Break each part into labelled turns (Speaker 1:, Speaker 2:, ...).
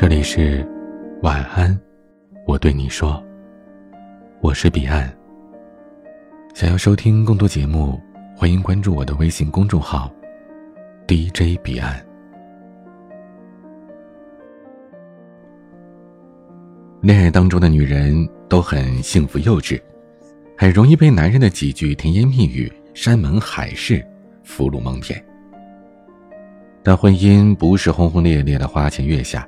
Speaker 1: 这里是晚安，我对你说，我是彼岸。想要收听更多节目，欢迎关注我的微信公众号 DJ 彼岸。恋爱当中的女人都很幸福幼稚，很容易被男人的几句甜言蜜语、山盟海誓俘虏蒙骗。但婚姻不是轰轰烈烈的花前月下。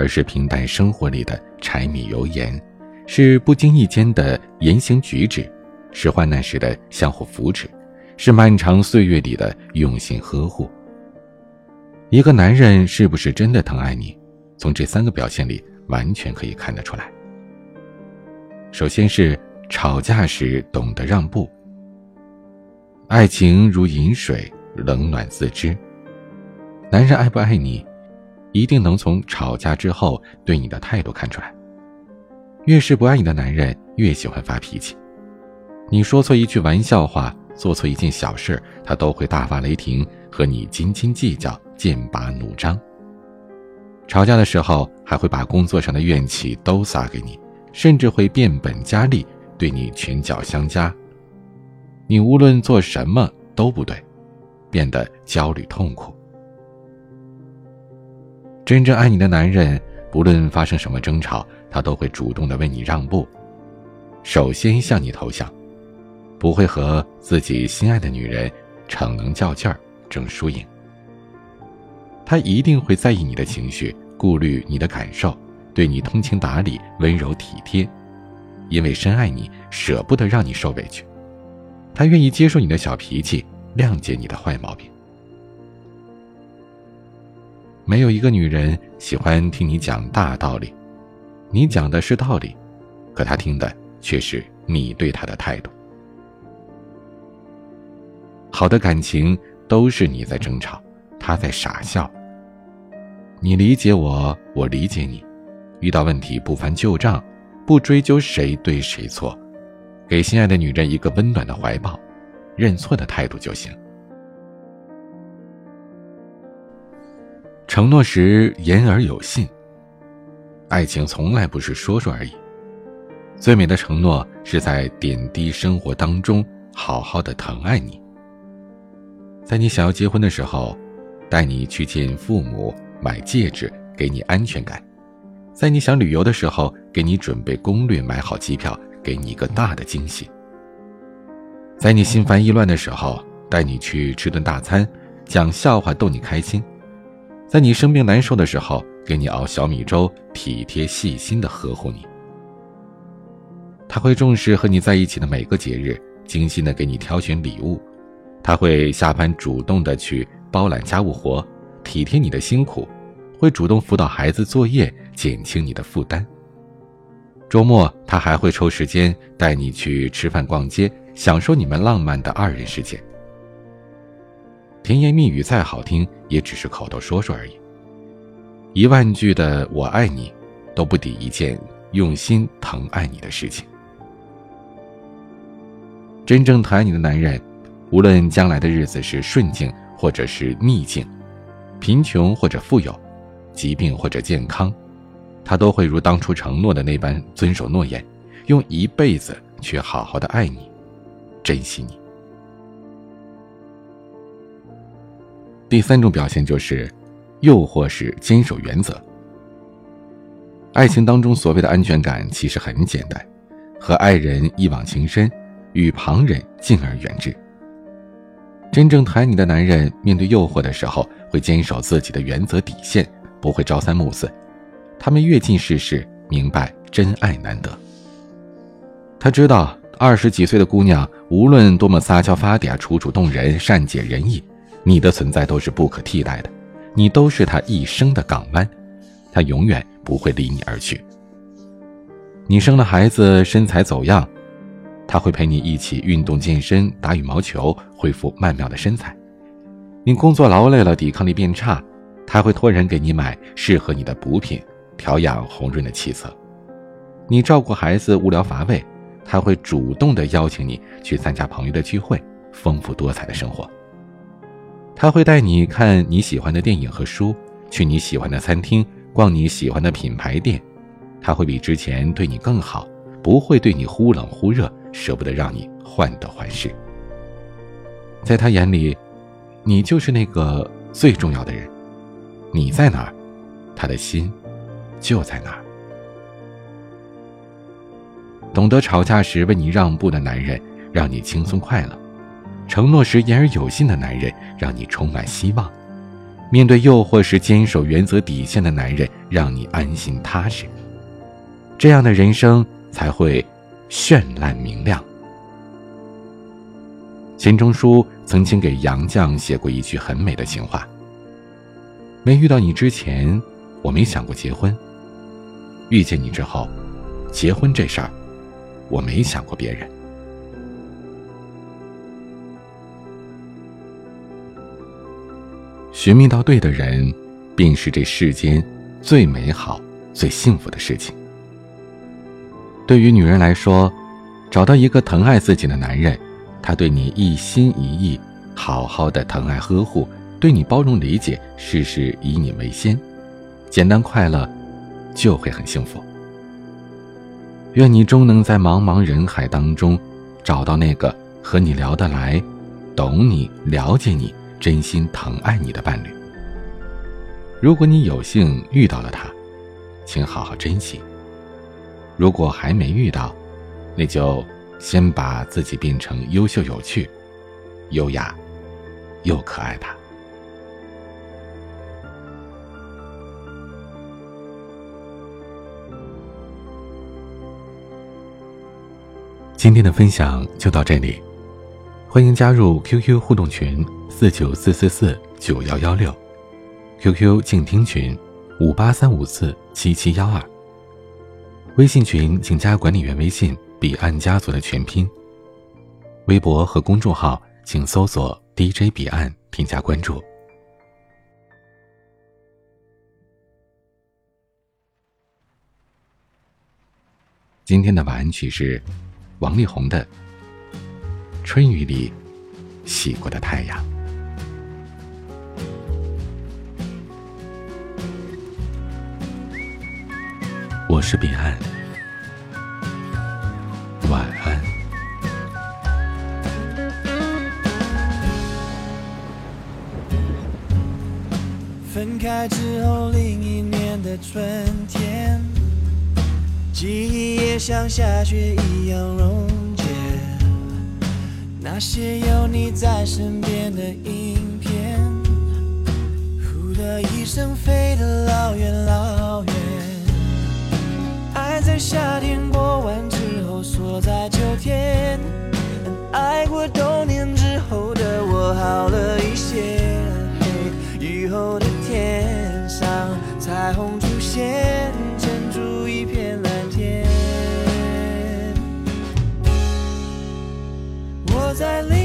Speaker 1: 而是平淡生活里的柴米油盐，是不经意间的言行举止，是患难时的相互扶持，是漫长岁月里的用心呵护。一个男人是不是真的疼爱你，从这三个表现里完全可以看得出来。首先是吵架时懂得让步。爱情如饮水，冷暖自知。男人爱不爱你？一定能从吵架之后对你的态度看出来。越是不爱你的男人，越喜欢发脾气。你说错一句玩笑话，做错一件小事，他都会大发雷霆，和你斤斤计较，剑拔弩张。吵架的时候，还会把工作上的怨气都撒给你，甚至会变本加厉，对你拳脚相加。你无论做什么都不对，变得焦虑痛苦。真正爱你的男人，不论发生什么争吵，他都会主动的为你让步，首先向你投降，不会和自己心爱的女人逞能较劲儿争输赢。他一定会在意你的情绪，顾虑你的感受，对你通情达理、温柔体贴，因为深爱你，舍不得让你受委屈，他愿意接受你的小脾气，谅解你的坏毛病。没有一个女人喜欢听你讲大道理，你讲的是道理，可她听的却是你对她的态度。好的感情都是你在争吵，她在傻笑。你理解我，我理解你，遇到问题不翻旧账，不追究谁对谁错，给心爱的女人一个温暖的怀抱，认错的态度就行。承诺时言而有信。爱情从来不是说说而已，最美的承诺是在点滴生活当中好好的疼爱你。在你想要结婚的时候，带你去见父母，买戒指，给你安全感；在你想旅游的时候，给你准备攻略，买好机票，给你一个大的惊喜；在你心烦意乱的时候，带你去吃顿大餐，讲笑话逗你开心。在你生病难受的时候，给你熬小米粥，体贴细心的呵护你。他会重视和你在一起的每个节日，精心的给你挑选礼物。他会下班主动的去包揽家务活，体贴你的辛苦，会主动辅导孩子作业，减轻你的负担。周末他还会抽时间带你去吃饭、逛街，享受你们浪漫的二人世界。甜言蜜语再好听，也只是口头说说而已。一万句的“我爱你”，都不抵一件用心疼爱你的事情。真正疼爱你的男人，无论将来的日子是顺境或者是逆境，贫穷或者富有，疾病或者健康，他都会如当初承诺的那般遵守诺言，用一辈子去好好的爱你，珍惜你。第三种表现就是，诱惑时坚守原则。爱情当中所谓的安全感其实很简单，和爱人一往情深，与旁人敬而远之。真正疼你的男人，面对诱惑的时候会坚守自己的原则底线，不会朝三暮四。他们阅尽世事，明白真爱难得。他知道二十几岁的姑娘，无论多么撒娇发嗲、楚楚动人、善解人意。你的存在都是不可替代的，你都是他一生的港湾，他永远不会离你而去。你生了孩子，身材走样，他会陪你一起运动健身、打羽毛球，恢复曼妙的身材。你工作劳累了，抵抗力变差，他会托人给你买适合你的补品，调养红润的气色。你照顾孩子无聊乏味，他会主动的邀请你去参加朋友的聚会，丰富多彩的生活。他会带你看你喜欢的电影和书，去你喜欢的餐厅，逛你喜欢的品牌店，他会比之前对你更好，不会对你忽冷忽热，舍不得让你患得患失。在他眼里，你就是那个最重要的人，你在哪儿，他的心就在哪儿。懂得吵架时为你让步的男人，让你轻松快乐；承诺时言而有信的男人，让你充满希望；面对诱惑时坚守原则底线的男人，让你安心踏实。这样的人生才会绚烂明亮。钱钟书曾经给杨绛写过一句很美的情话：“没遇到你之前，我没想过结婚；遇见你之后，结婚这事儿。”我没想过别人。寻觅到对的人，便是这世间最美好、最幸福的事情。对于女人来说，找到一个疼爱自己的男人，他对你一心一意，好好的疼爱呵护，对你包容理解，事事以你为先，简单快乐，就会很幸福。愿你终能在茫茫人海当中，找到那个和你聊得来、懂你、了解你、真心疼爱你的伴侣。如果你有幸遇到了他，请好好珍惜；如果还没遇到，那就先把自己变成优秀、有趣、优雅又可爱的。今天的分享就到这里，欢迎加入 QQ 互动群四九四四四九幺幺六，QQ 静听群五八三五四七七幺二，微信群请加管理员微信彼岸家族的全拼，微博和公众号请搜索 DJ 彼岸添加关注。今天的晚安曲是。王力宏的《春雨里洗过的太阳》，我是彼岸，晚安。
Speaker 2: 分开之后，另一年的春天。记忆也像下雪一样溶解，那些有你在身边的影片，呼的一声飞得老远老远。在夏天过完之后锁在秋天，爱过冬年之后的我好了一些。雨后的天上彩虹出现，撑出一片蓝。在淋过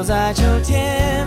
Speaker 2: 就在秋天，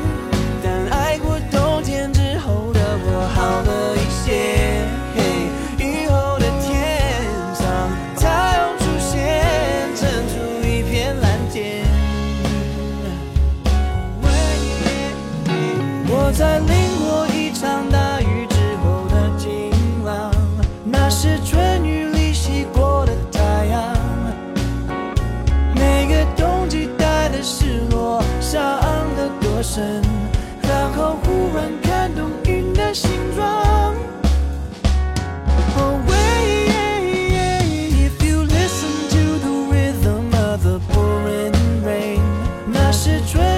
Speaker 2: 是追